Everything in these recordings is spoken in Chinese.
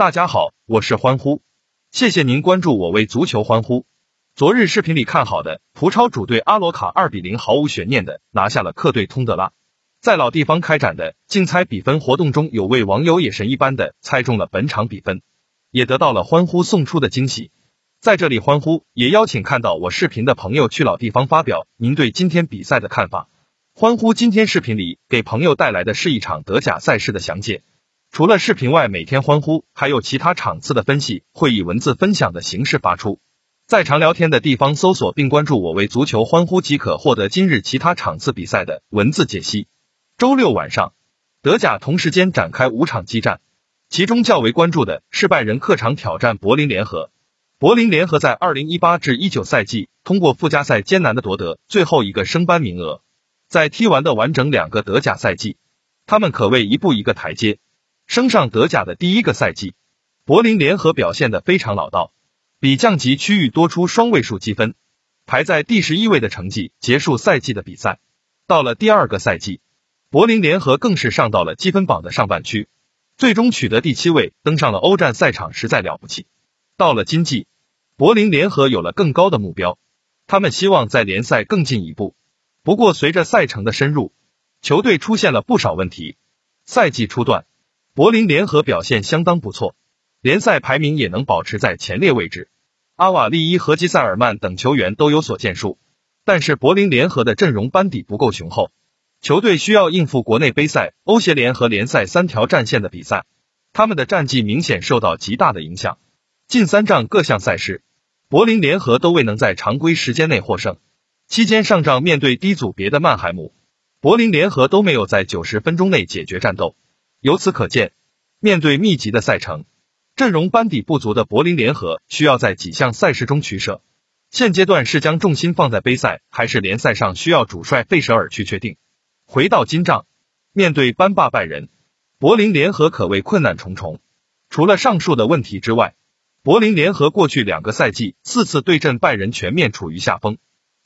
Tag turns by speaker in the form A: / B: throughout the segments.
A: 大家好，我是欢呼，谢谢您关注我为足球欢呼。昨日视频里看好的葡超主队阿罗卡二比零毫无悬念的拿下了客队通德拉。在老地方开展的竞猜比分活动中，有位网友也神一般的猜中了本场比分，也得到了欢呼送出的惊喜。在这里，欢呼也邀请看到我视频的朋友去老地方发表您对今天比赛的看法。欢呼今天视频里给朋友带来的是一场德甲赛事的详解。除了视频外，每天欢呼还有其他场次的分析会以文字分享的形式发出。在常聊天的地方搜索并关注我为足球欢呼即可获得今日其他场次比赛的文字解析。周六晚上，德甲同时间展开五场激战，其中较为关注的是拜仁客场挑战柏林联合。柏林联合在二零一八至一九赛季通过附加赛艰难的夺得最后一个升班名额，在踢完的完整两个德甲赛季，他们可谓一步一个台阶。升上德甲的第一个赛季，柏林联合表现的非常老道，比降级区域多出双位数积分，排在第十一位的成绩结束赛季的比赛。到了第二个赛季，柏林联合更是上到了积分榜的上半区，最终取得第七位，登上了欧战赛场，实在了不起。到了今季，柏林联合有了更高的目标，他们希望在联赛更进一步。不过，随着赛程的深入，球队出现了不少问题。赛季初段。柏林联合表现相当不错，联赛排名也能保持在前列位置。阿瓦利伊和基塞尔曼等球员都有所建树，但是柏林联合的阵容班底不够雄厚，球队需要应付国内杯赛、欧协联和联赛三条战线的比赛，他们的战绩明显受到极大的影响。近三仗各项赛事，柏林联合都未能在常规时间内获胜。期间上仗面对低组别的曼海姆，柏林联合都没有在九十分钟内解决战斗。由此可见，面对密集的赛程，阵容班底不足的柏林联合需要在几项赛事中取舍。现阶段是将重心放在杯赛，还是联赛上需要主帅费舍尔去确定。回到金帐，面对班霸拜仁，柏林联合可谓困难重重。除了上述的问题之外，柏林联合过去两个赛季四次对阵拜仁全面处于下风，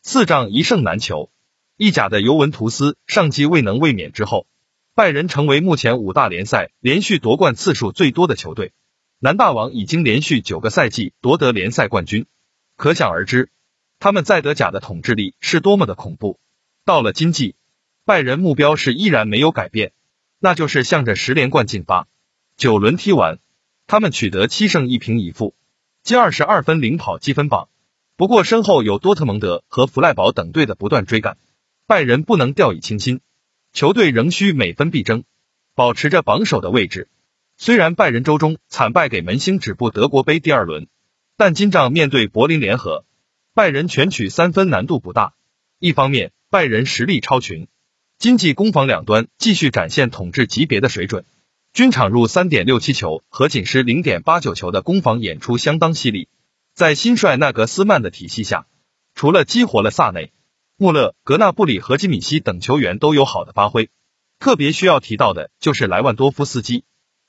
A: 四仗一胜难求。意甲的尤文图斯上季未能卫冕之后。拜仁成为目前五大联赛连续夺冠次数最多的球队，南大王已经连续九个赛季夺得联赛冠军，可想而知他们在德甲的统治力是多么的恐怖。到了今季，拜仁目标是依然没有改变，那就是向着十连冠进发。九轮踢完，他们取得七胜一平一负，积二十二分领跑积分榜。不过身后有多特蒙德和弗赖堡等队的不断追赶，拜仁不能掉以轻心。球队仍需每分必争，保持着榜首的位置。虽然拜仁周中惨败给门兴止步德国杯第二轮，但今仗面对柏林联合，拜仁全取三分难度不大。一方面，拜仁实力超群，经济攻防两端继续展现统治级别的水准，均场入三点六七球和仅失零点八九球的攻防演出相当犀利。在新帅纳格斯曼的体系下，除了激活了萨内。穆勒、格纳布里和基米希等球员都有好的发挥，特别需要提到的就是莱万多夫斯基，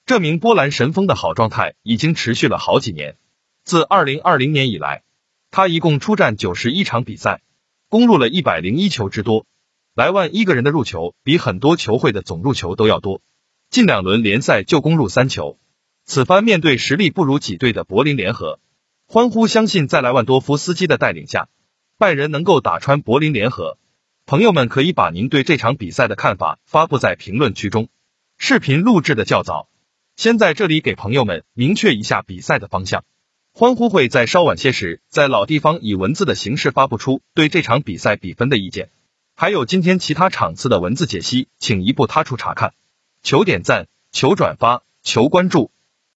A: 这名波兰神锋的好状态已经持续了好几年。自二零二零年以来，他一共出战九十一场比赛，攻入了一百零一球之多。莱万一个人的入球比很多球会的总入球都要多，近两轮联赛就攻入三球。此番面对实力不如己队的柏林联合，欢呼相信在莱万多夫斯基的带领下。拜仁能够打穿柏林联合，朋友们可以把您对这场比赛的看法发布在评论区中。视频录制的较早，先在这里给朋友们明确一下比赛的方向。欢呼会在稍晚些时，在老地方以文字的形式发布出对这场比赛比分的意见，还有今天其他场次的文字解析，请一步他处查看。求点赞，求转发，求关注。